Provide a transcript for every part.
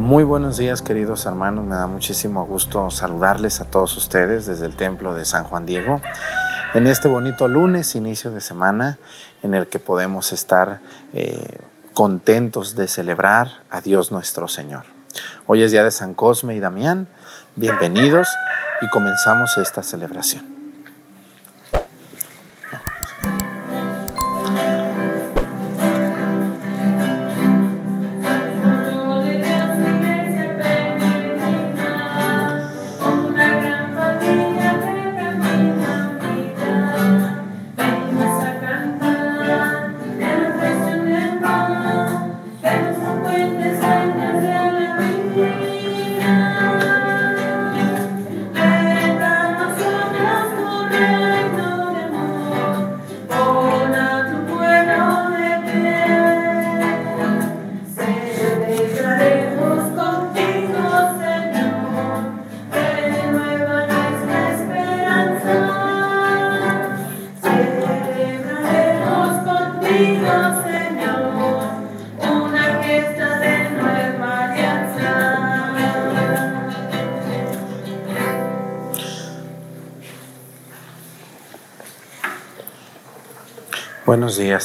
Muy buenos días queridos hermanos, me da muchísimo gusto saludarles a todos ustedes desde el templo de San Juan Diego en este bonito lunes, inicio de semana, en el que podemos estar eh, contentos de celebrar a Dios nuestro Señor. Hoy es día de San Cosme y Damián, bienvenidos y comenzamos esta celebración.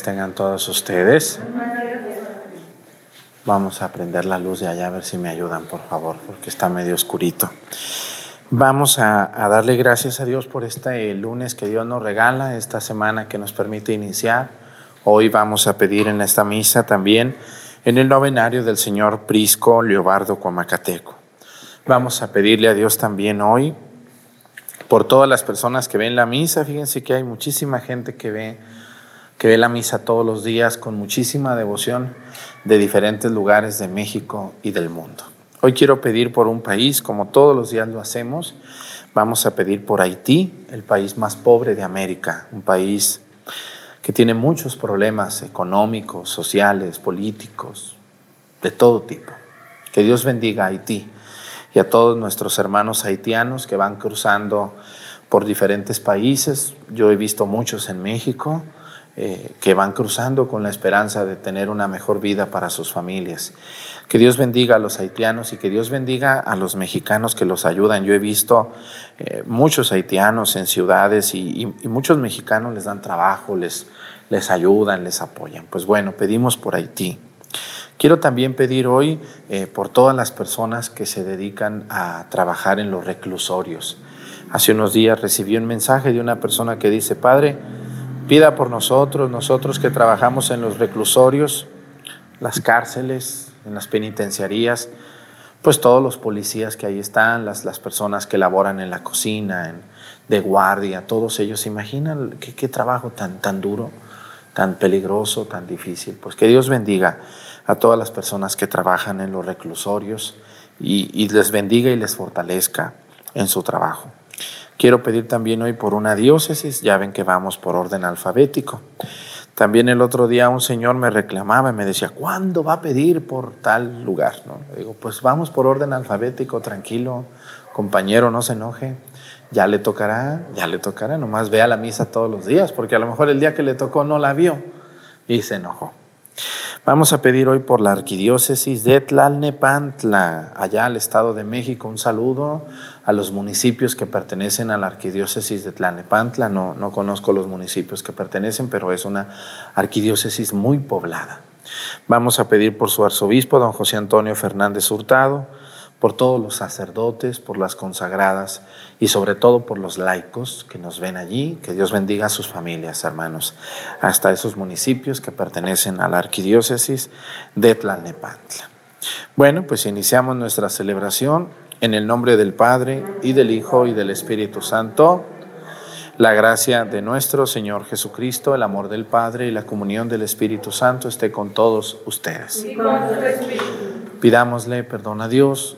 Tengan todos ustedes. Vamos a prender la luz de allá a ver si me ayudan, por favor, porque está medio oscurito. Vamos a, darle gracias a Dios por este lunes que Dios nos regala, esta semana que nos permite iniciar. Hoy vamos a pedir en esta misa también en el novenario del Señor Prisco Leobardo Cuamacateco. Vamos a pedirle a Dios también hoy por todas las personas que ven la misa. Fíjense que hay muchísima gente que ve que ve la misa todos los días con muchísima devoción de diferentes lugares de México y del mundo. Hoy quiero pedir por un país, como todos los días lo hacemos, vamos a pedir por Haití, el país más pobre de América, un país que tiene muchos problemas económicos, sociales, políticos, de todo tipo. Que Dios bendiga a Haití y a todos nuestros hermanos haitianos que van cruzando por diferentes países. Yo he visto muchos en México eh, que van cruzando con la esperanza de tener una mejor vida para sus familias. Que Dios bendiga a los haitianos y que Dios bendiga a los mexicanos que los ayudan. Yo he visto eh, muchos haitianos en ciudades y, muchos mexicanos les dan trabajo, les, les ayudan, les apoyan. Pues bueno, pedimos por Haití. Quiero también pedir hoy eh, por todas las personas que se dedican a trabajar en los reclusorios. Hace unos días recibí un mensaje de una persona que dice, Padre, Pida por nosotros, nosotros que trabajamos en los reclusorios, las cárceles, en las penitenciarías, pues todos los policías que ahí están, las, las personas que laboran en la cocina, en, de guardia, todos ellos, ¿se imaginan qué, qué trabajo tan, tan duro, tan peligroso, tan difícil? Pues que Dios bendiga a todas las personas que trabajan en los reclusorios y, y les bendiga y les fortalezca en su trabajo. Quiero pedir también hoy por una diócesis, ya ven que vamos por orden alfabético. También el otro día un señor me reclamaba y me decía, ¿cuándo va a pedir por tal lugar? ¿No? digo, pues vamos por orden alfabético, tranquilo, compañero, no se enoje. Ya le tocará, ya le tocará, nomás vea la misa todos los días, porque a lo mejor el día que le tocó no la vio y se enojó. Vamos a pedir hoy por la arquidiócesis de Tlalnepantla, allá al Estado de México. Un saludo a los municipios que pertenecen a la arquidiócesis de Tlalnepantla. No, no conozco los municipios que pertenecen, pero es una arquidiócesis muy poblada. Vamos a pedir por su arzobispo, don José Antonio Fernández Hurtado, por todos los sacerdotes, por las consagradas y sobre todo por los laicos que nos ven allí. Que Dios bendiga a sus familias, hermanos, hasta esos municipios que pertenecen a la arquidiócesis de Tlalnepantla. Bueno, pues iniciamos nuestra celebración en el nombre del Padre y del Hijo y del Espíritu Santo. La gracia de nuestro Señor Jesucristo, el amor del Padre y la comunión del Espíritu Santo esté con todos ustedes. Pidámosle perdón a Dios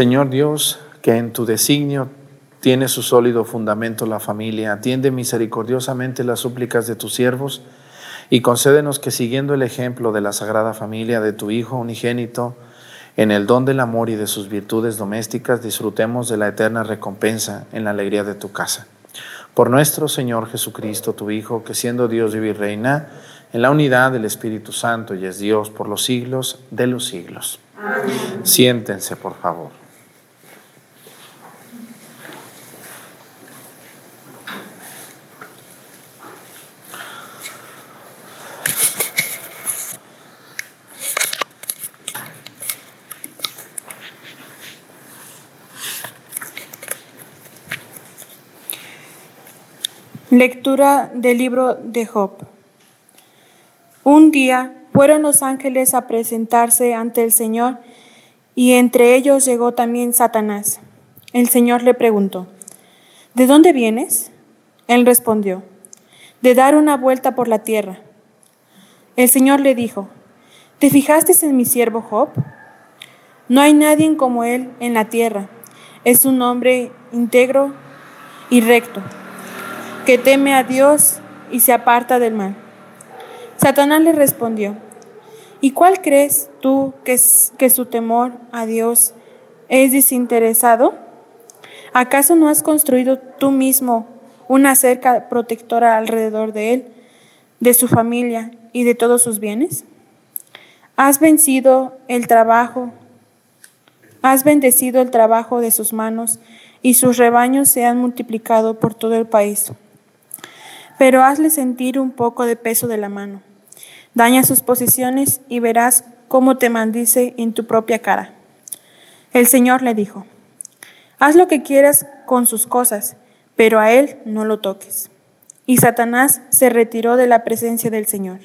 Señor Dios, que en tu designio tiene su sólido fundamento la familia, atiende misericordiosamente las súplicas de tus siervos y concédenos que siguiendo el ejemplo de la Sagrada Familia de tu Hijo unigénito, en el don del amor y de sus virtudes domésticas, disfrutemos de la eterna recompensa en la alegría de tu casa. Por nuestro Señor Jesucristo, tu Hijo, que siendo Dios vive y reina, en la unidad del Espíritu Santo y es Dios por los siglos de los siglos. Siéntense, por favor. Lectura del libro de Job. Un día fueron los ángeles a presentarse ante el Señor y entre ellos llegó también Satanás. El Señor le preguntó, ¿de dónde vienes? Él respondió, de dar una vuelta por la tierra. El Señor le dijo, ¿te fijaste en mi siervo Job? No hay nadie como él en la tierra. Es un hombre íntegro y recto, que teme a Dios y se aparta del mal. Satanás le respondió, ¿y cuál crees tú que, que su temor a Dios es desinteresado? ¿Acaso no has construido tú mismo una cerca protectora alrededor de él, de su familia y de todos sus bienes? Has vencido el trabajo, has bendecido el trabajo de sus manos y sus rebaños se han multiplicado por todo el país. Pero hazle sentir un poco de peso de la mano Daña sus posiciones y verás cómo te maldice en tu propia cara. El Señor le dijo, haz lo que quieras con sus cosas, pero a él no lo toques. Y Satanás se retiró de la presencia del Señor.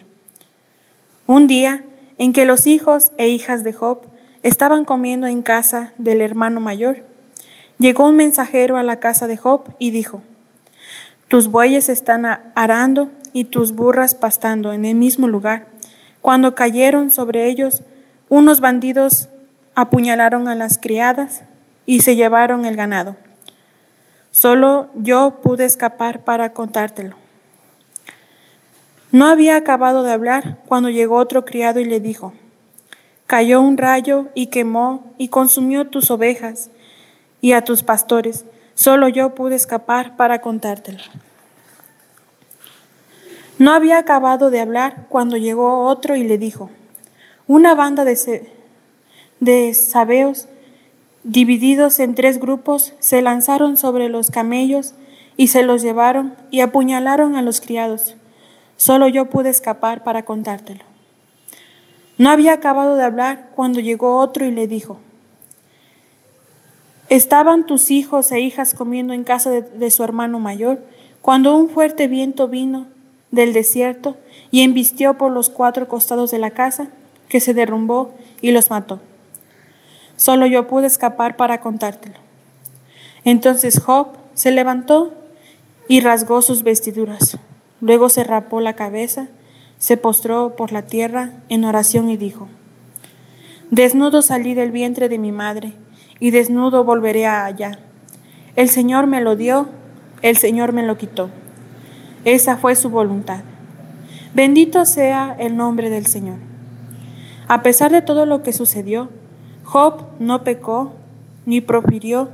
Un día en que los hijos e hijas de Job estaban comiendo en casa del hermano mayor, llegó un mensajero a la casa de Job y dijo, tus bueyes están arando y tus burras pastando en el mismo lugar. Cuando cayeron sobre ellos, unos bandidos apuñalaron a las criadas y se llevaron el ganado. Solo yo pude escapar para contártelo. No había acabado de hablar cuando llegó otro criado y le dijo, cayó un rayo y quemó y consumió tus ovejas y a tus pastores. Solo yo pude escapar para contártelo. No había acabado de hablar cuando llegó otro y le dijo, una banda de, de sabeos divididos en tres grupos se lanzaron sobre los camellos y se los llevaron y apuñalaron a los criados. Solo yo pude escapar para contártelo. No había acabado de hablar cuando llegó otro y le dijo, estaban tus hijos e hijas comiendo en casa de su hermano mayor cuando un fuerte viento vino del desierto y embistió por los cuatro costados de la casa, que se derrumbó y los mató. Solo yo pude escapar para contártelo. Entonces Job se levantó y rasgó sus vestiduras. Luego se rapó la cabeza, se postró por la tierra en oración y dijo, Desnudo salí del vientre de mi madre y desnudo volveré allá. El Señor me lo dio, el Señor me lo quitó. Esa fue su voluntad. Bendito sea el nombre del Señor. A pesar de todo lo que sucedió, Job no pecó, ni profirió,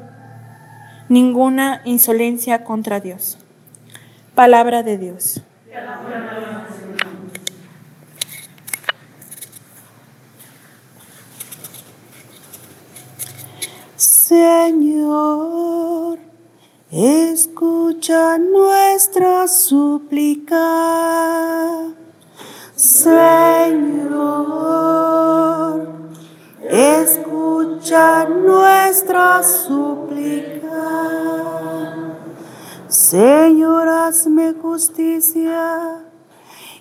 ninguna insolencia contra Dios. Palabra de Dios. Señor, escucha nuestra súplica. Señor, escucha nuestra súplica. Señor, hazme justicia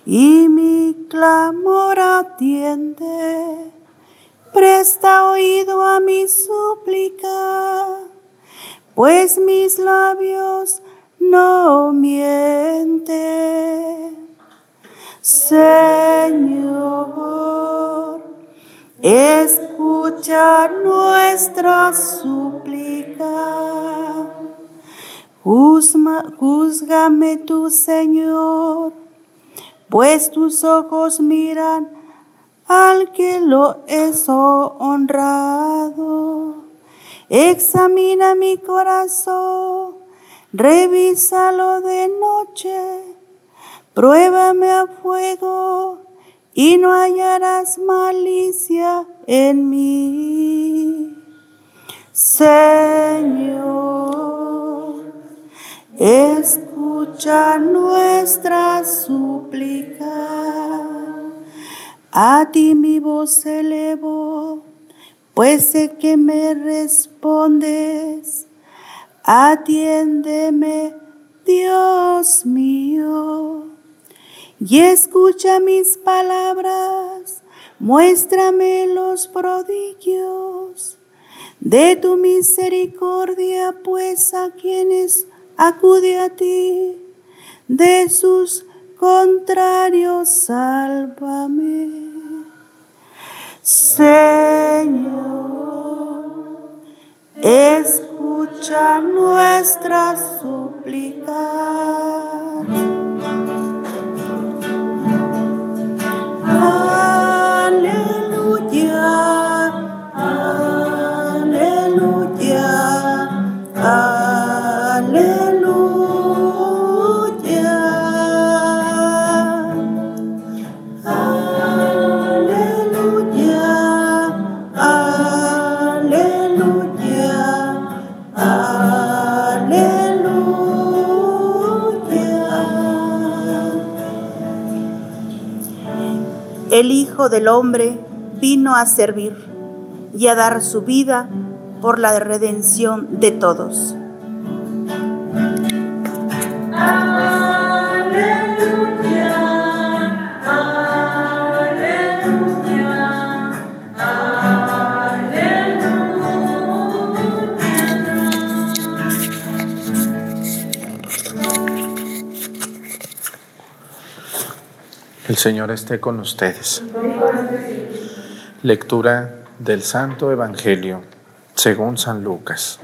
y mi clamor atiende presta oído a mi súplica, pues mis labios no mienten. Señor, escucha nuestra súplica. Júzgame tu Señor, pues tus ojos miran al que lo es honrado. Examina mi corazón, revísalo de noche, pruébame a fuego y no hallarás malicia en mí. Señor, escucha nuestra súplica a ti mi voz elevo, pues sé que me respondes. Atiéndeme, Dios mío, y escucha mis palabras, muéstrame los prodigios. De tu misericordia, pues a quienes acude a ti, de sus contrario, sálvame. Señor, escucha nuestra súplica. El Hijo del Hombre vino a servir y a dar su vida por la redención de todos. El Señor esté con ustedes. Lectura del Santo Evangelio según San Lucas.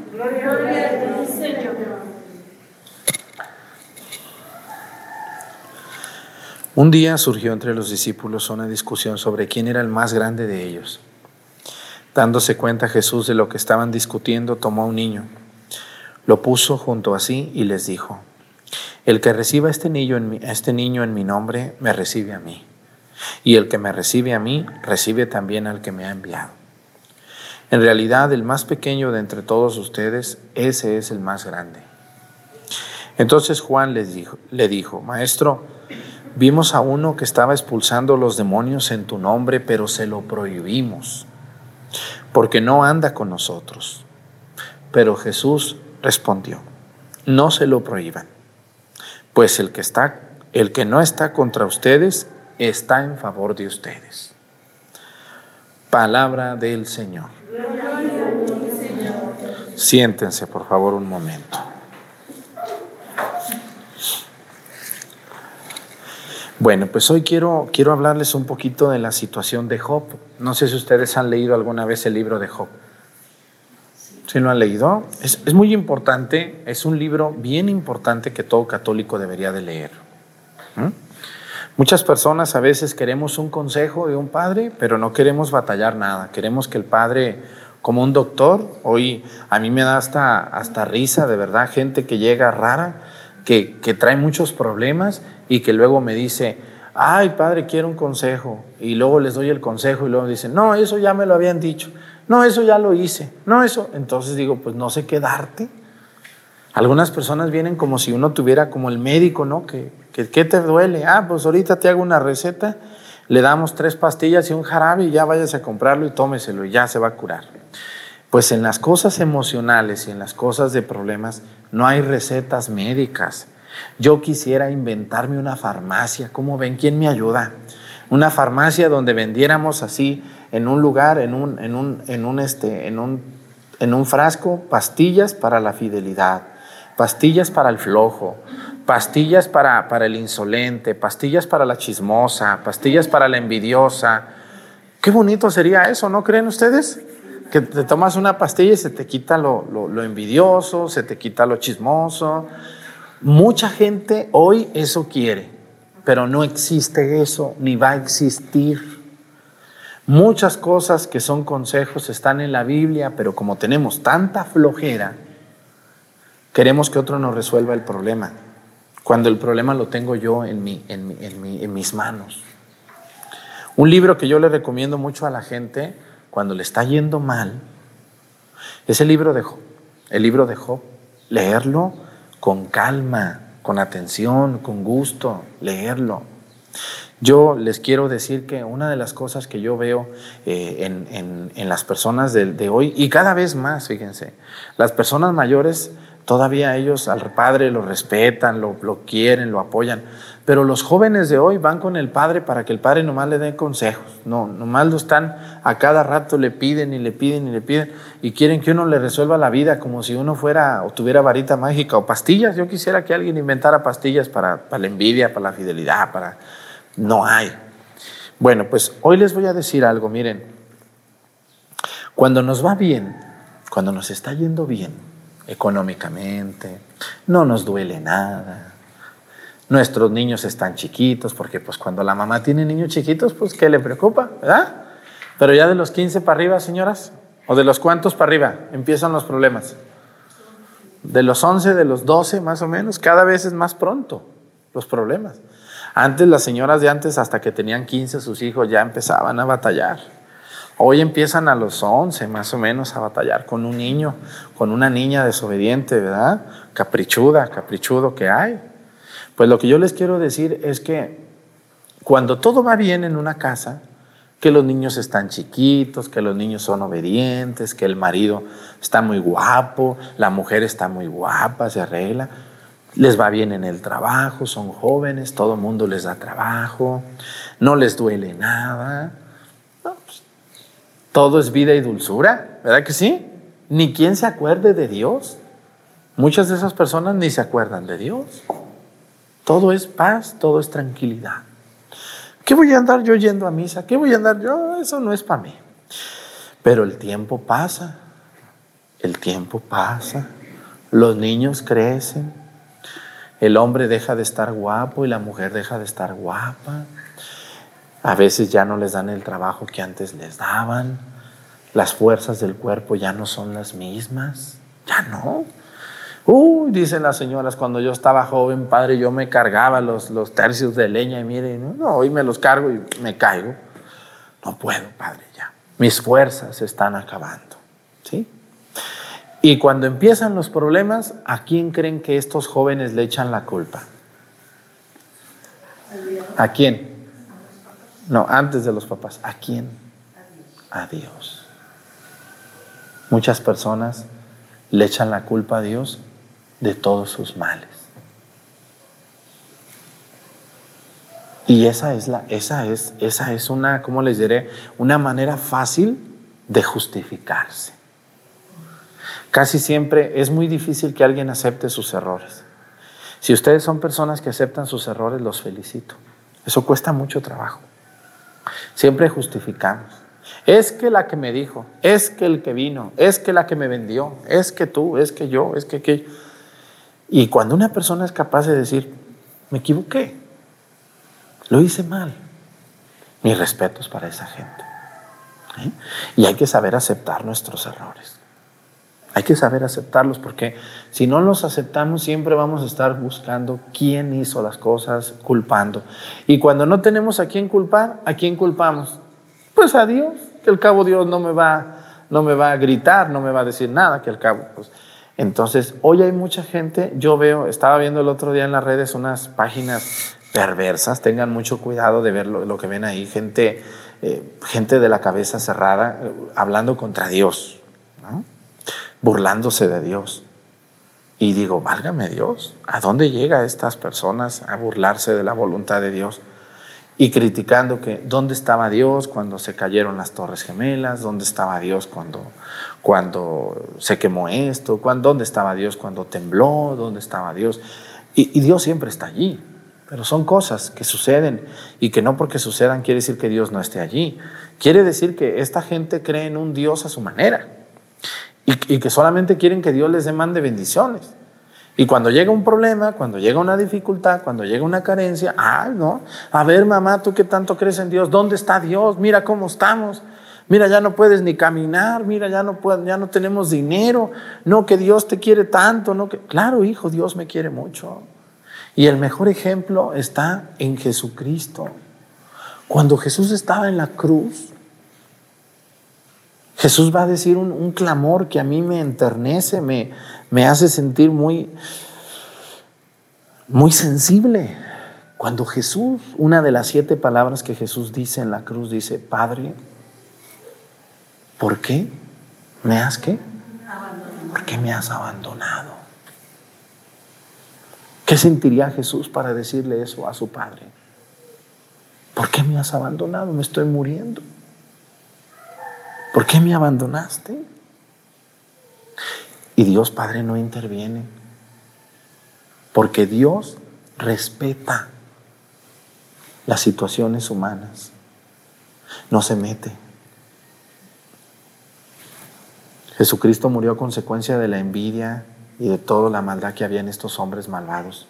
Un día surgió entre los discípulos una discusión sobre quién era el más grande de ellos. Dándose cuenta Jesús de lo que estaban discutiendo, tomó a un niño, lo puso junto a sí y les dijo, el que reciba este, niño en mi, este niño en mi nombre, me recibe a mí. Y el que me recibe a mí, recibe también al que me ha enviado. En realidad, el más pequeño de entre todos ustedes, ese es el más grande. Entonces Juan dijo, le dijo, Maestro, vimos a uno que estaba expulsando los demonios en tu nombre, pero se lo prohibimos, porque no anda con nosotros. Pero Jesús respondió, no se lo prohíban pues el que está, el que no está contra ustedes, está en favor de ustedes. Palabra del Señor. Siéntense, por favor, un momento. Bueno, pues hoy quiero, quiero hablarles un poquito de la situación de Job. No sé si ustedes han leído alguna vez el libro de Job. ¿Sí lo han leído? Es, muy importante, es un libro bien importante que todo católico debería de leer. Muchas personas a veces queremos un consejo de un padre, pero no queremos batallar nada. Queremos que el padre como un doctor. Hoy a mí me da hasta, hasta risa, de verdad, gente que llega rara, que, que trae muchos problemas y que luego me dice, ay padre, quiero un consejo. Y luego les doy el consejo y luego dicen, no, eso ya me lo habían dicho. No, eso ya lo hice. No, eso. Entonces digo, pues no sé qué darte. Algunas personas vienen como si uno tuviera como el médico, ¿no? ¿Qué que, que te duele? Ah, pues ahorita te hago una receta, le damos tres pastillas y un jarabe y ya váyase a comprarlo y tómeselo y ya se va a curar. Pues en las cosas emocionales y en las cosas de problemas no hay recetas médicas. Yo quisiera inventarme una farmacia. ¿Cómo ven? ¿Quién me ayuda? Una farmacia donde vendiéramos así en un lugar, en un, en un, en un, este, en un, en un frasco, pastillas para la fidelidad, pastillas para el flojo, pastillas para, para el insolente, pastillas para la chismosa, pastillas para la envidiosa. Qué bonito sería eso, ¿no creen ustedes? Que te tomas una pastilla y se te quita lo, lo, lo envidioso, se te quita lo chismoso. Mucha gente hoy eso quiere, pero no existe eso, ni va a existir. Muchas cosas que son consejos están en la Biblia, pero como tenemos tanta flojera, queremos que otro nos resuelva el problema, cuando el problema lo tengo yo en, mi, en, mi, en, mi, en mis manos. Un libro que yo le recomiendo mucho a la gente cuando le está yendo mal es el libro de Job. El libro de Job. Leerlo con calma, con atención, con gusto, leerlo. Yo les quiero decir que una de las cosas que yo veo eh, en, en, las personas de, hoy, y cada vez más, fíjense, las personas mayores, todavía ellos al padre lo respetan, lo, lo quieren, lo apoyan, pero los jóvenes de hoy van con el padre para que el padre nomás le dé consejos. No, nomás lo están a cada rato le piden y le piden y le piden y quieren que uno le resuelva la vida como si uno fuera o tuviera varita mágica o pastillas. Yo quisiera que alguien inventara pastillas para, para la envidia, para la fidelidad, para... No hay. Bueno, pues hoy les voy a decir algo, miren. Cuando nos va bien, cuando nos está yendo bien económicamente, no nos duele nada, Nuestros niños están chiquitos, porque pues cuando la mamá tiene niños chiquitos, pues ¿qué le preocupa? ¿Verdad? Pero ya de los 15 para arriba, señoras, o de los cuantos para arriba, empiezan los problemas. De los 11, de los 12 más o menos, cada vez es más pronto los problemas. Antes las señoras de antes, hasta que tenían 15 sus hijos, ya empezaban a batallar. Hoy empiezan a los 11 más o menos a batallar con un niño, con una niña desobediente, ¿verdad? Caprichuda, caprichudo que hay. Pues lo que yo les quiero decir es que cuando todo va bien en una casa, que los niños están chiquitos, que los niños son obedientes, que el marido está muy guapo, la mujer está muy guapa, se arregla, les va bien en el trabajo, son jóvenes, todo el mundo les da trabajo, no les duele nada. Pues, todo es vida y dulzura, ¿verdad que sí? Ni quien se acuerde de Dios. Muchas de esas personas ni se acuerdan de Dios. Todo es paz, todo es tranquilidad. ¿Qué voy a andar yo yendo a misa? ¿Qué voy a andar yo? Eso no es para mí. Pero el tiempo pasa, el tiempo pasa, los niños crecen, el hombre deja de estar guapo y la mujer deja de estar guapa. A veces ya no les dan el trabajo que antes les daban. Las fuerzas del cuerpo ya no son las mismas. Ya no. Uy, dicen las señoras, cuando yo estaba joven, padre, yo me cargaba los, los tercios de leña y mire, no, no, hoy me los cargo y me caigo. No puedo, padre, ya. Mis fuerzas se están acabando. Y cuando empiezan los problemas, ¿a quién creen que estos jóvenes le echan la culpa? ¿A quién? No, antes de los papás. ¿A quién? A Dios. Muchas personas le echan la culpa a Dios de todos sus males. Y esa es la, esa es, esa es una, ¿cómo les diré? Una manera fácil de justificarse. Casi siempre es muy difícil que alguien acepte sus errores. Si ustedes son personas que aceptan sus errores, los felicito. Eso cuesta mucho trabajo. Siempre justificamos. Es que la que me dijo, es que el que vino, es que la que me vendió, es que tú, es que yo, es que aquello. Y cuando una persona es capaz de decir, me equivoqué, lo hice mal, mis respetos para esa gente. ¿eh? Y hay que saber aceptar nuestros errores. Hay que saber aceptarlos porque si no los aceptamos siempre vamos a estar buscando quién hizo las cosas, culpando. Y cuando no tenemos a quién culpar, ¿a quién culpamos? Pues a Dios, que al cabo Dios no me va, no me va a gritar, no me va a decir nada, que al cabo pues entonces, hoy hay mucha gente, yo veo, estaba viendo el otro día en las redes unas páginas perversas, tengan mucho cuidado de ver lo, que ven ahí, gente, eh, gente de la cabeza cerrada, eh, hablando contra Dios, burlándose de Dios. Y digo, válgame Dios, ¿a dónde llega estas personas a burlarse de la voluntad de Dios? Y criticando que dónde estaba Dios cuando se cayeron las torres gemelas, dónde estaba Dios cuando cuando se quemó esto, dónde estaba Dios cuando tembló, dónde estaba Dios. Y, Dios siempre está allí, pero son cosas que suceden y que no porque sucedan quiere decir que Dios no esté allí. Quiere decir que esta gente cree en un Dios a su manera y, que solamente quieren que Dios les demande bendiciones. Y cuando llega un problema, cuando llega una dificultad, cuando llega una carencia, ah, no, a ver mamá, tú que tanto crees en Dios, ¿dónde está Dios? Mira cómo estamos. Mira, ya no puedes ni caminar, mira, ya no, ya no tenemos dinero, no que Dios te quiere tanto, no que... Claro, hijo, Dios me quiere mucho. Y el mejor ejemplo está en Jesucristo. Cuando Jesús estaba en la cruz, Jesús va a decir un, clamor que a mí me enternece, me, me hace sentir muy, muy sensible. Cuando Jesús, una de las siete palabras que Jesús dice en la cruz, dice, Padre, ¿Por qué? ¿Me has qué? ¿Por qué me has abandonado? ¿Qué sentiría Jesús para decirle eso a su padre? ¿Por qué me has abandonado? Me estoy muriendo. ¿Por qué me abandonaste? Y Dios Padre no interviene. Porque Dios respeta las situaciones humanas. No se mete. Jesucristo murió a consecuencia de la envidia y de toda la maldad que había en estos hombres malvados.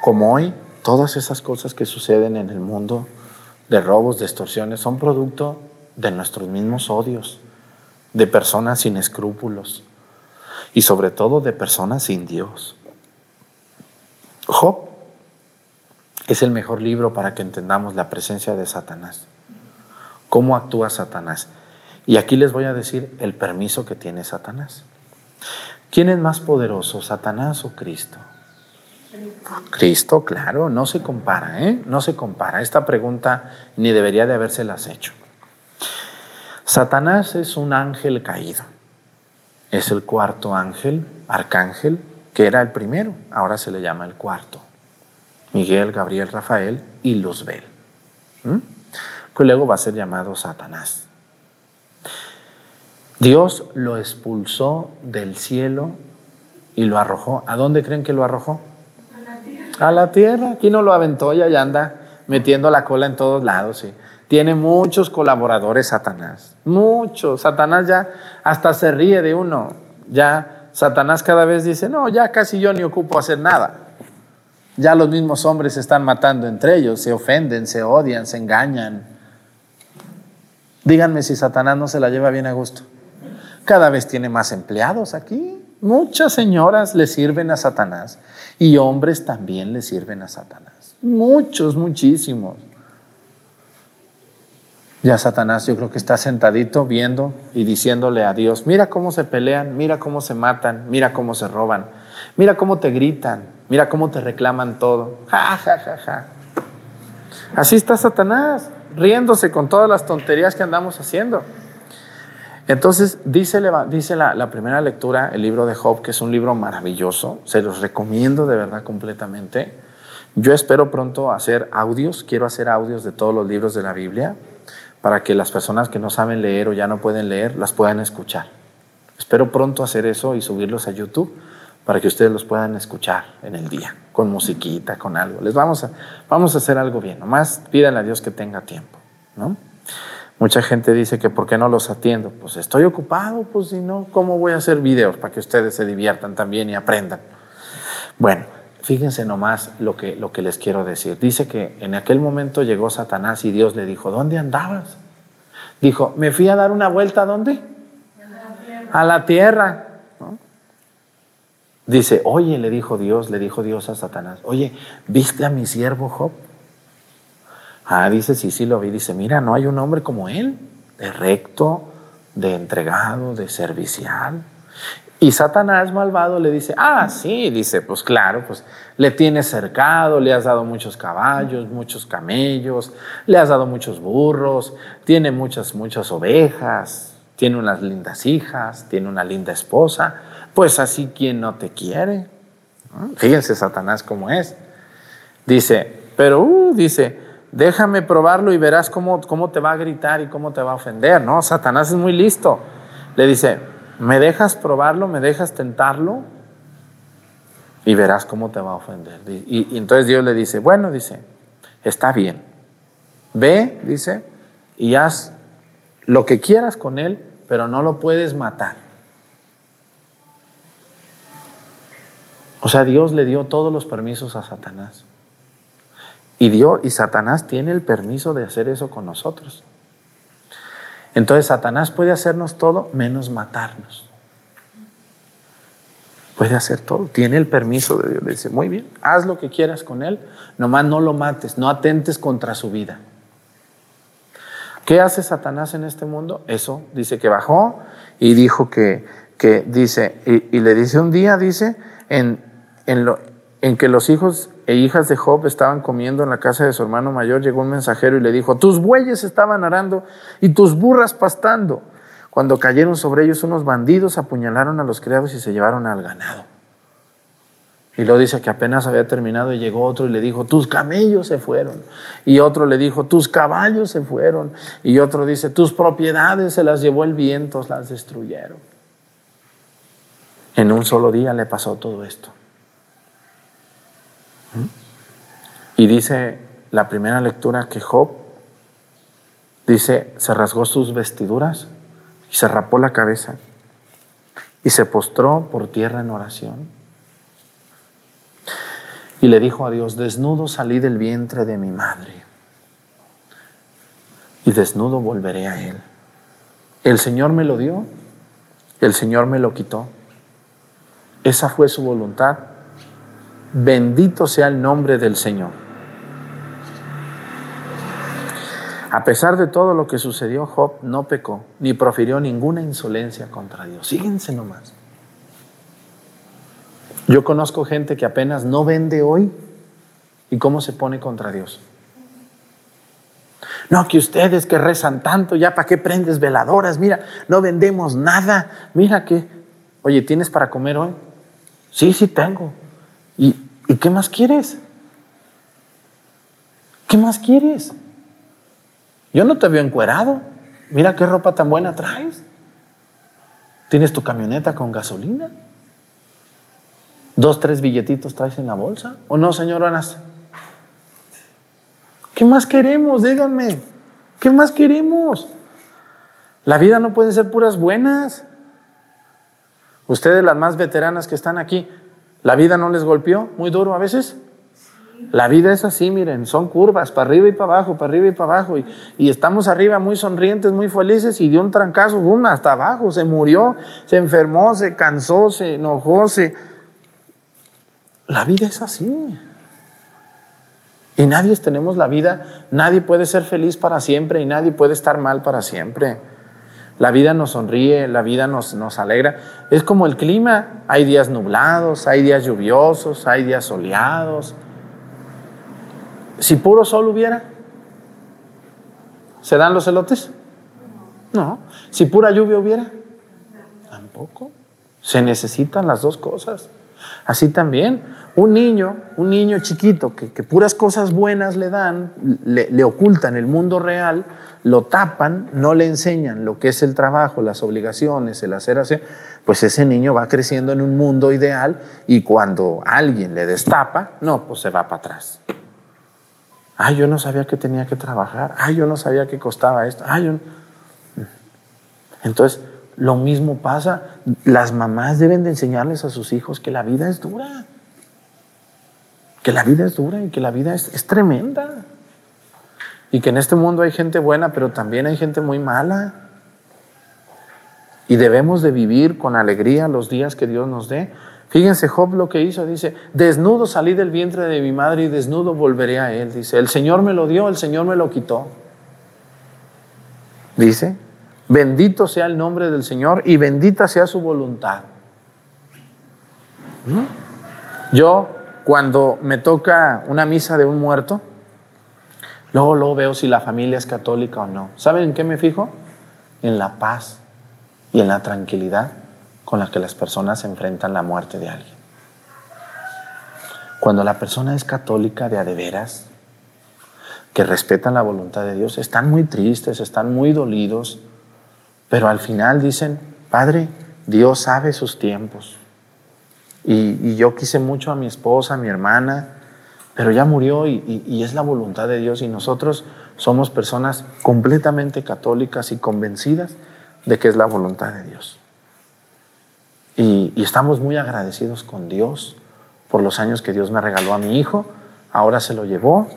Como hoy, todas esas cosas que suceden en el mundo, de robos, de extorsiones, son producto de nuestros mismos odios, de personas sin escrúpulos y sobre todo de personas sin Dios. Job es el mejor libro para que entendamos la presencia de Satanás. ¿Cómo actúa Satanás? Y aquí les voy a decir el permiso que tiene Satanás. ¿Quién es más poderoso, Satanás o Cristo? Cristo, claro, no se compara, ¿eh? No se compara. Esta pregunta ni debería de habérselas hecho. Satanás es un ángel caído. Es el cuarto ángel, arcángel, que era el primero, ahora se le llama el cuarto. Miguel, Gabriel, Rafael y Luzbel. Que luego va a ser llamado Satanás. Dios lo expulsó del cielo y lo arrojó. ¿A dónde creen que lo arrojó? A la tierra. A la tierra. Aquí no lo aventó y allá anda metiendo la cola en todos lados. Sí. Tiene muchos colaboradores Satanás. Muchos. Satanás ya hasta se ríe de uno. Ya Satanás cada vez dice, no, ya casi yo ni ocupo hacer nada. Ya los mismos hombres se están matando entre ellos, se ofenden, se odian, se engañan. Díganme si Satanás no se la lleva bien a gusto. Cada vez tiene más empleados aquí. Muchas señoras le sirven a Satanás y hombres también le sirven a Satanás. Muchos, muchísimos. Ya Satanás yo creo que está sentadito viendo y diciéndole a Dios, mira cómo se pelean, mira cómo se matan, mira cómo se roban, mira cómo te gritan, mira cómo te reclaman todo. Ja, ja, ja, ja. Así está Satanás, riéndose con todas las tonterías que andamos haciendo. Entonces, dice, dice la, primera lectura, el libro de Job, que es un libro maravilloso, se los recomiendo de verdad completamente. Yo espero pronto hacer audios, quiero hacer audios de todos los libros de la Biblia, para que las personas que no saben leer o ya no pueden leer, las puedan escuchar. Espero pronto hacer eso y subirlos a YouTube para que ustedes los puedan escuchar en el día, con musiquita, con algo. Les vamos a, vamos a hacer algo bien, nomás pídanle a Dios que tenga tiempo, ¿no? Mucha gente dice que ¿por qué no los atiendo? Pues estoy ocupado, pues si no, ¿cómo voy a hacer videos para que ustedes se diviertan también y aprendan? Bueno, fíjense nomás lo que, lo que les quiero decir. Dice que en aquel momento llegó Satanás y Dios le dijo, ¿dónde andabas? Dijo, me fui a dar una vuelta a dónde? A la tierra. Dice, oye, le dijo Dios, le dijo Dios a Satanás, oye, ¿viste a mi siervo Job? Ah, dice, sí, sí lo vi. Dice, mira, no hay un hombre como él, de recto, de entregado, de servicial. Y Satanás malvado le dice, ah, sí, dice, pues claro, pues le tienes cercado, le has dado muchos caballos, muchos camellos, le has dado muchos burros, tiene muchas, muchas ovejas, tiene unas lindas hijas, tiene una linda esposa, pues así quien no te quiere. Fíjense Satanás cómo es. Dice, pero, uh, dice, déjame probarlo y verás cómo, cómo te va a gritar y cómo te va a ofender, ¿no? Satanás es muy listo. Le dice, ¿me dejas probarlo? ¿Me dejas tentarlo? Y verás cómo te va a ofender. Y, entonces Dios le dice, bueno, dice, está bien. Ve, dice, y haz lo que quieras con él, pero no lo puedes matar. O sea, Dios le dio todos los permisos a Satanás. Y Dios y Satanás tiene el permiso de hacer eso con nosotros. Entonces Satanás puede hacernos todo menos matarnos. Puede hacer todo. Tiene el permiso de Dios. Le dice, muy bien, haz lo que quieras con él, nomás no lo mates, no atentes contra su vida. ¿Qué hace Satanás en este mundo? Eso, dice que bajó y dijo que, que dice, y, y le dice un día, dice, en, en, lo, en que los hijos e hijas de Job estaban comiendo en la casa de su hermano mayor, llegó un mensajero y le dijo, tus bueyes estaban arando y tus burras pastando. Cuando cayeron sobre ellos unos bandidos, apuñalaron a los criados y se llevaron al ganado. Y lo dice que apenas había terminado y llegó otro y le dijo, tus camellos se fueron. Y otro le dijo, tus caballos se fueron. Y otro dice, tus propiedades se las llevó el viento, las destruyeron. En un solo día le pasó todo esto. Y dice la primera lectura que Job dice, se rasgó sus vestiduras y se rapó la cabeza y se postró por tierra en oración. Y le dijo a Dios, desnudo salí del vientre de mi madre y desnudo volveré a Él. El Señor me lo dio, el Señor me lo quitó. Esa fue su voluntad. Bendito sea el nombre del Señor. A pesar de todo lo que sucedió, Job no pecó ni profirió ninguna insolencia contra Dios. Síguense nomás. Yo conozco gente que apenas no vende hoy y cómo se pone contra Dios. No, que ustedes que rezan tanto, ya para qué prendes veladoras, mira, no vendemos nada, mira que, oye, ¿tienes para comer hoy? Sí, sí tengo. ¿Y, ¿y qué más quieres? ¿Qué más quieres? Yo no te veo encuerado. Mira qué ropa tan buena traes. ¿Tienes tu camioneta con gasolina? ¿Dos, tres billetitos traes en la bolsa? ¿O no, señoronas? ¿Qué más queremos? Díganme. ¿Qué más queremos? La vida no puede ser puras buenas. Ustedes, las más veteranas que están aquí, ¿la vida no les golpeó muy duro a veces? La vida es así, miren, son curvas, para arriba y para abajo, para arriba y para abajo. Y, estamos arriba muy sonrientes, muy felices, y dio un trancazo, boom, hasta abajo, se murió, se enfermó, se cansó, se enojó, se... La vida es así. Y nadie tenemos la vida, nadie puede ser feliz para siempre y nadie puede estar mal para siempre. La vida nos sonríe, la vida nos, nos alegra. Es como el clima, hay días nublados, hay días lluviosos, hay días soleados si puro sol hubiera, ¿se dan los elotes? No. Si pura lluvia hubiera, tampoco. Se necesitan las dos cosas. Así también, un niño, un niño chiquito que, puras cosas buenas le dan, le, ocultan el mundo real, lo tapan, no le enseñan lo que es el trabajo, las obligaciones, el hacer así, pues ese niño va creciendo en un mundo ideal y cuando alguien le destapa, no, pues se va para atrás. Ay, yo no sabía que tenía que trabajar. Ay, yo no sabía que costaba esto. Ay, yo... Entonces, lo mismo pasa. Las mamás deben de enseñarles a sus hijos que la vida es dura. Que la vida es dura y que la vida es, es tremenda. y que en este mundo hay gente buena, pero también hay gente muy mala. Y debemos de vivir con alegría los días que Dios nos dé. Fíjense Job lo que hizo, dice, desnudo salí del vientre de mi madre y desnudo volveré a él. Dice, el Señor me lo dio, el Señor me lo quitó. Dice, bendito sea el nombre del Señor y bendita sea su voluntad. ¿Mm? Yo, cuando me toca una misa de un muerto, luego, luego veo si la familia es católica o no. ¿Saben en qué me fijo? En la paz y en la tranquilidad con la que las personas enfrentan la muerte de alguien. Cuando la persona es católica de adeveras, que respetan la voluntad de Dios, están muy tristes, están muy dolidos, pero al final dicen, Padre, Dios sabe sus tiempos. Y, yo quise mucho a mi esposa, a mi hermana, pero ya murió y, y es la voluntad de Dios y nosotros somos personas completamente católicas y convencidas de que es la voluntad de Dios. Y, estamos muy agradecidos con Dios por los años que Dios me regaló a mi hijo. Ahora se lo llevó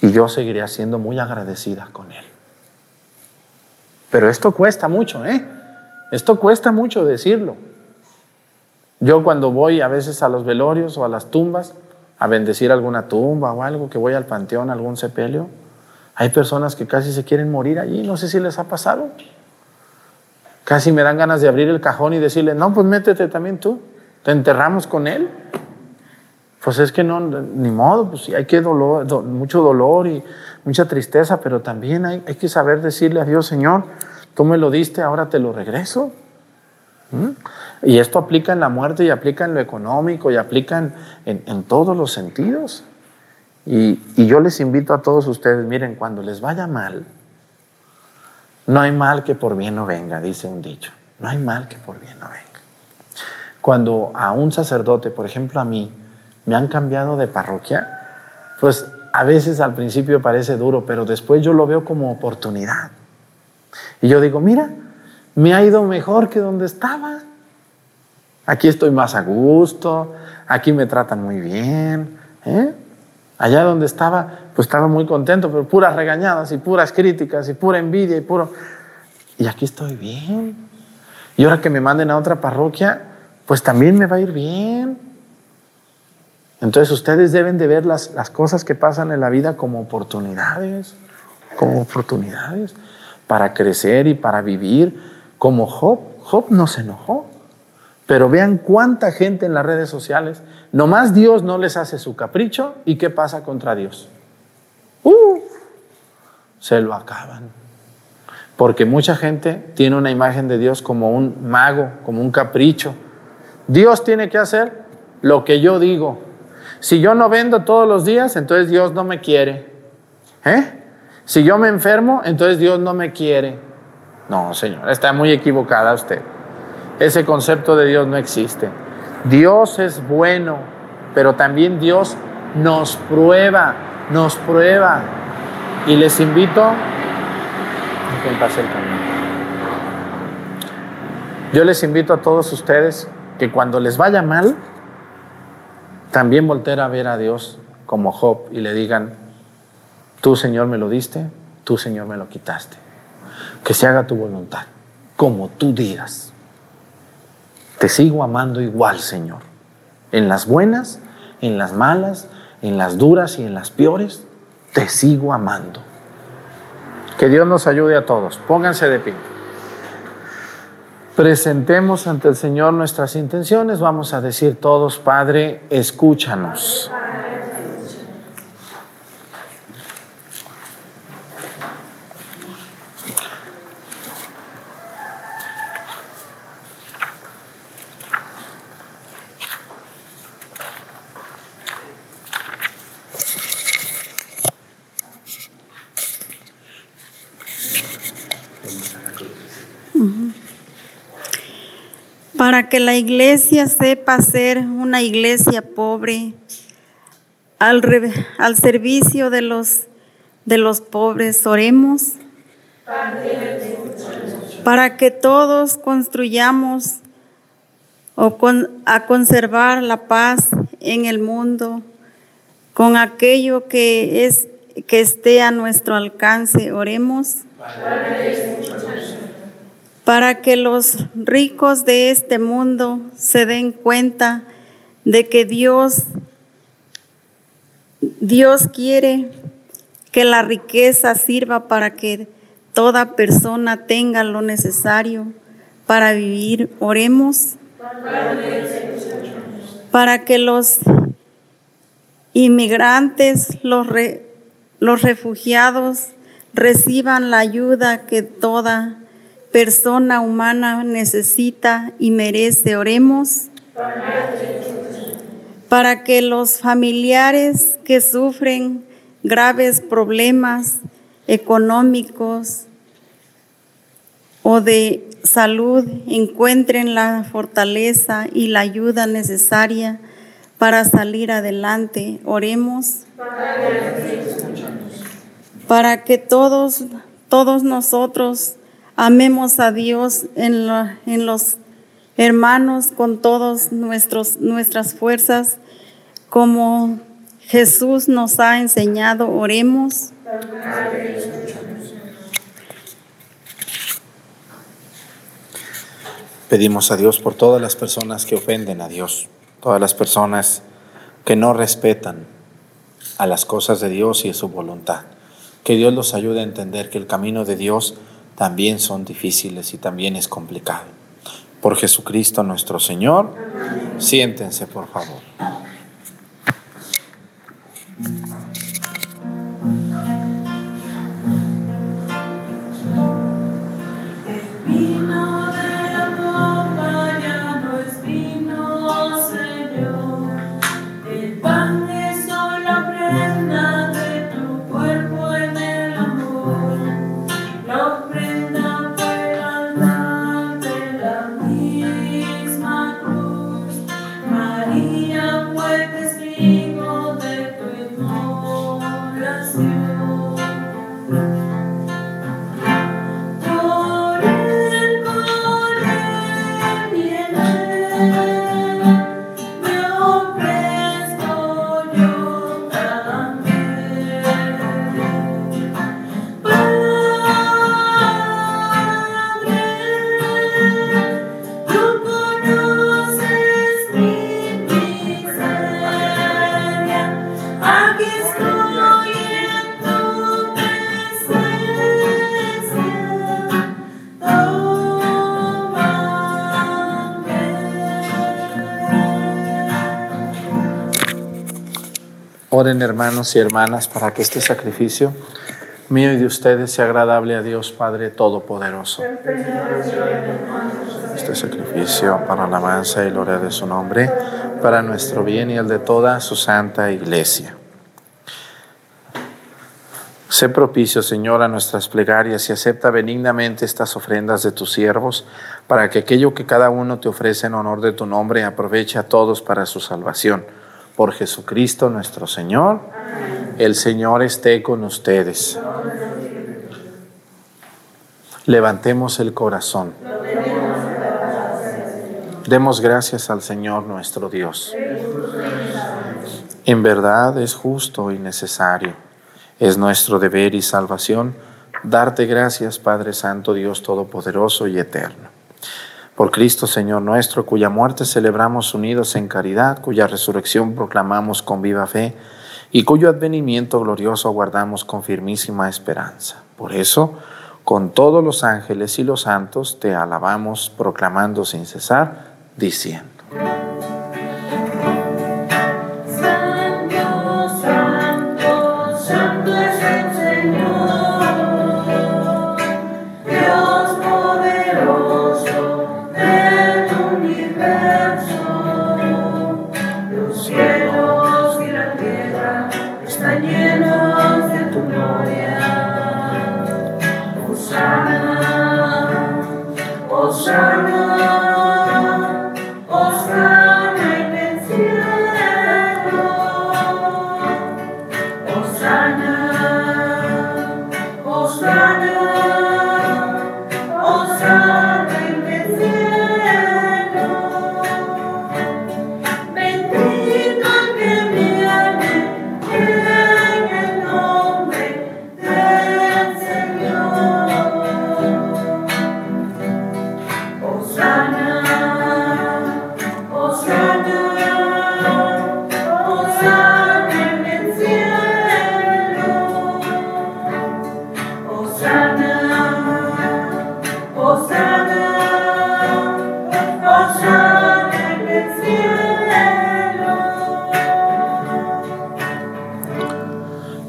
y yo seguiré siendo muy agradecida con Él. Pero esto cuesta mucho, ¿eh? Esto cuesta mucho decirlo. Yo cuando voy a veces a los velorios o a las tumbas, a bendecir alguna tumba o algo, que voy al panteón, algún sepelio, hay personas que casi se quieren morir allí, no sé si les ha pasado. Casi me dan ganas de abrir el cajón y decirle, no, pues métete también tú, te enterramos con él. Pues es que no, ni modo, pues hay que dolor, mucho dolor y mucha tristeza, pero también hay, hay, que saber decirle a Dios, Señor, tú me lo diste, ahora te lo regreso. ¿Mm? Y esto aplica en la muerte y aplica en lo económico y aplica en, en, todos los sentidos. Y, y yo les invito a todos ustedes, miren, cuando les vaya mal, no hay mal que por bien no venga, dice un dicho. No hay mal que por bien no venga. Cuando a un sacerdote, por ejemplo a mí, me han cambiado de parroquia, pues a veces al principio parece duro, pero después yo lo veo como oportunidad. Y yo digo, mira, me ha ido mejor que donde estaba. Aquí estoy más a gusto, aquí me tratan muy bien. ¿eh? Allá donde estaba, pues estaba muy contento, pero puras regañadas y puras críticas y pura envidia y puro... Y aquí estoy bien. Y ahora que me manden a otra parroquia, pues también me va a ir bien. Entonces ustedes deben de ver las, las cosas que pasan en la vida como oportunidades, como oportunidades para crecer y para vivir como Job. Job no se enojó. Pero vean cuánta gente en las redes sociales, nomás Dios no les hace su capricho y qué pasa contra Dios. Uh, se lo acaban. Porque mucha gente tiene una imagen de Dios como un mago, como un capricho. Dios tiene que hacer lo que yo digo. Si yo no vendo todos los días, entonces Dios no me quiere. ¿Eh? Si yo me enfermo, entonces Dios no me quiere. No, Señor, está muy equivocada usted. Ese concepto de Dios no existe. Dios es bueno, pero también Dios nos prueba, nos prueba. Y les invito a que pase el camino. Yo les invito a todos ustedes que cuando les vaya mal, también volteen a ver a Dios como Job y le digan, tú Señor me lo diste, tú Señor me lo quitaste. Que se haga tu voluntad, como tú digas. Te sigo amando igual, Señor. En las buenas, en las malas, en las duras y en las peores, te sigo amando. Que Dios nos ayude a todos. Pónganse de pie. Presentemos ante el Señor nuestras intenciones. Vamos a decir todos, Padre, escúchanos. para que la iglesia sepa ser una iglesia pobre, al, al servicio de los, de los pobres. Oremos para que todos construyamos o a conservar la paz en el mundo con aquello que es que esté a nuestro alcance. Oremos. Para que los ricos de este mundo se den cuenta de que Dios, Dios quiere que la riqueza sirva para que toda persona tenga lo necesario para vivir. Oremos. Para que los inmigrantes, los, los refugiados reciban la ayuda que toda persona humana necesita y merece. Oremos. Para que los familiares que sufren graves problemas económicos o de salud encuentren la fortaleza y la ayuda necesaria para salir adelante. Oremos para que todos, todos nosotros amemos a Dios en, los hermanos con todas nuestras fuerzas, como Jesús nos ha enseñado. Oremos. Pedimos a Dios por todas las personas que ofenden a Dios, todas las personas que no respetan a las cosas de Dios y a su voluntad. Que Dios los ayude a entender que el camino de Dios también son difíciles y también es complicado. Por Jesucristo nuestro Señor, siéntense por favor. Hermanos y hermanas para que este sacrificio mío y de ustedes sea agradable a Dios Padre Todopoderoso. Este sacrificio para la alabanza y gloria de su nombre, para nuestro bien y el de toda su santa iglesia. Sé propicio, Señor, a nuestras plegarias y acepta benignamente estas ofrendas de tus siervos, para que aquello que cada uno te ofrece en honor de tu nombre aproveche a todos para su salvación por Jesucristo nuestro Señor. El Señor esté con ustedes. Levantemos el corazón. Demos gracias al Señor nuestro Dios. En verdad es justo y necesario. Es nuestro deber y salvación darte gracias, Padre Santo, Dios Todopoderoso y Eterno por Cristo Señor nuestro, cuya muerte celebramos unidos en caridad, cuya resurrección proclamamos con viva fe y cuyo advenimiento glorioso aguardamos con firmísima esperanza. Por eso, con todos los ángeles y los santos, te alabamos proclamando sin cesar, diciendo.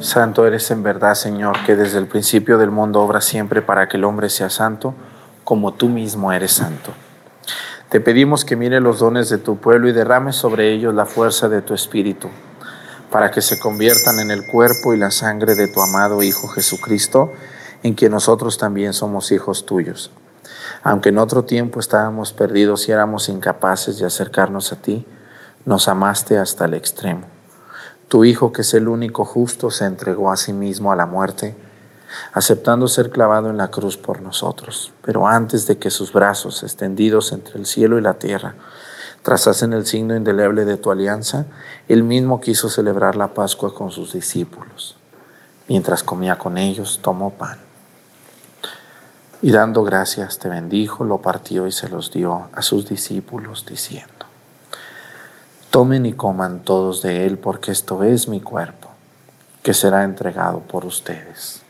Santo eres en verdad, Señor, que desde el principio del mundo obra siempre para que el hombre sea santo, como tú mismo eres santo. Te pedimos que mire los dones de tu pueblo y derrame sobre ellos la fuerza de tu espíritu, para que se conviertan en el cuerpo y la sangre de tu amado Hijo Jesucristo, en quien nosotros también somos hijos tuyos. Aunque en otro tiempo estábamos perdidos y éramos incapaces de acercarnos a ti, nos amaste hasta el extremo tu Hijo, que es el único justo, se entregó a sí mismo a la muerte, aceptando ser clavado en la cruz por nosotros. Pero antes de que sus brazos, extendidos entre el cielo y la tierra, trazasen el signo indeleble de tu alianza, él mismo quiso celebrar la Pascua con sus discípulos. Mientras comía con ellos, tomó pan. Y dando gracias, te bendijo, lo partió y se los dio a sus discípulos, diciendo, Tomen y coman todos de él, porque esto es mi cuerpo, que será entregado por ustedes.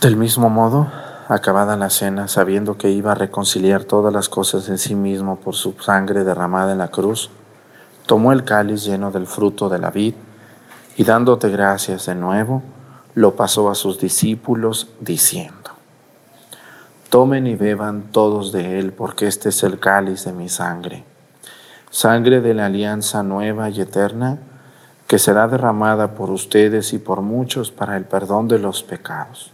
Del mismo modo, acabada la cena, sabiendo que iba a reconciliar todas las cosas en sí mismo por su sangre derramada en la cruz, tomó el cáliz lleno del fruto de la vid, y dándote gracias de nuevo, lo pasó a sus discípulos diciendo, Tomen y beban todos de él, porque este es el cáliz de mi sangre, sangre de la alianza nueva y eterna, que será derramada por ustedes y por muchos para el perdón de los pecados.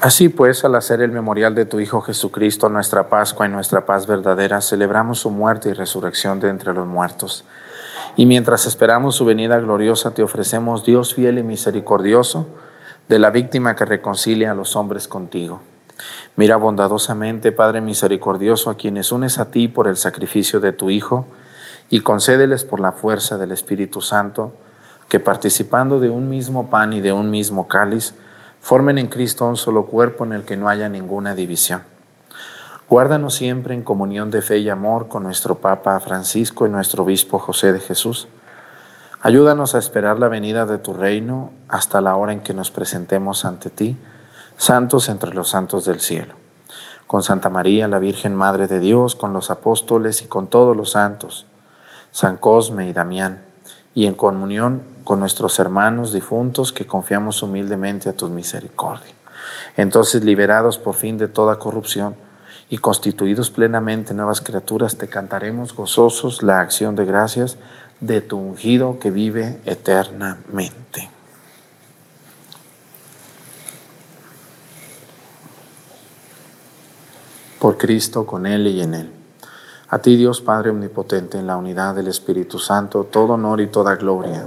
Así pues, al hacer el memorial de tu Hijo Jesucristo, nuestra Pascua y nuestra paz verdadera, celebramos su muerte y resurrección de entre los muertos. Y mientras esperamos su venida gloriosa, te ofrecemos, Dios fiel y misericordioso, de la víctima que reconcilia a los hombres contigo. Mira bondadosamente, Padre misericordioso, a quienes unes a ti por el sacrificio de tu Hijo, y concédeles por la fuerza del Espíritu Santo que participando de un mismo pan y de un mismo cáliz, formen en Cristo un solo cuerpo en el que no haya ninguna división. Guárdanos siempre en comunión de fe y amor con nuestro Papa Francisco y nuestro Obispo José de Jesús. Ayúdanos a esperar la venida de tu reino hasta la hora en que nos presentemos ante ti, santos entre los santos del cielo. Con Santa María, la Virgen Madre de Dios, con los apóstoles y con todos los santos San Cosme y Damián, y en comunión con nuestros hermanos difuntos que confiamos humildemente a tu misericordia. Entonces, liberados por fin de toda corrupción y constituidos plenamente nuevas criaturas, te cantaremos gozosos la acción de gracias de tu ungido que vive eternamente. Por Cristo, con Él y en Él a ti Dios Padre Omnipotente, en la unidad del Espíritu Santo, todo honor y toda gloria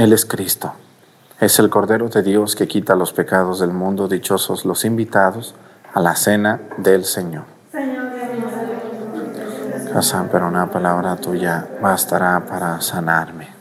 Él es Cristo. Es el Cordero de Dios que quita los pecados del mundo. Dichosos los invitados a la cena del Señor. Casa, pero una palabra tuya bastará para sanarme.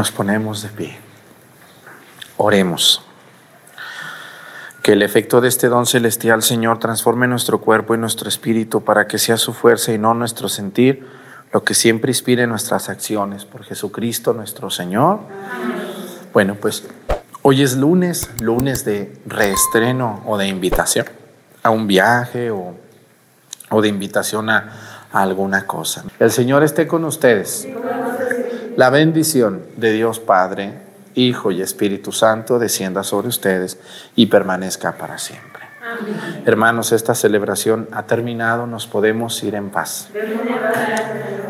Nos ponemos de pie. Oremos. Que el efecto de este don celestial, Señor, transforme nuestro cuerpo y nuestro espíritu para que sea su fuerza y no nuestro sentir lo que siempre inspire nuestras acciones. Por Jesucristo nuestro Señor. Bueno, pues hoy es lunes, lunes de reestreno o de invitación a un viaje o, o de invitación a, a alguna cosa. El Señor esté con ustedes. La bendición de Dios Padre, Hijo y Espíritu Santo descienda sobre ustedes y permanezca para siempre. Hermanos, esta celebración ha terminado, nos podemos ir en paz.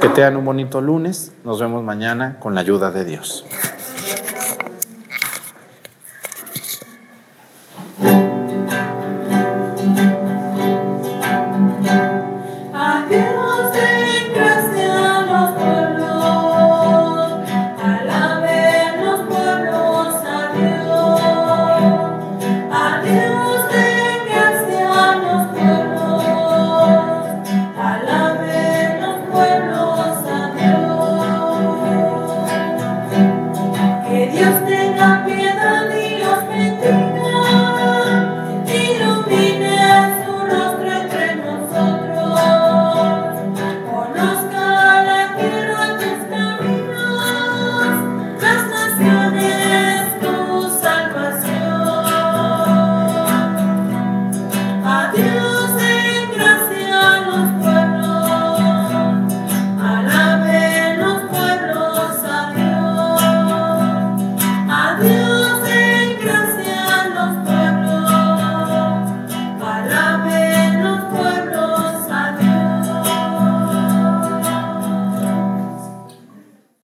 Que tengan un bonito lunes, nos vemos mañana con la ayuda de Dios.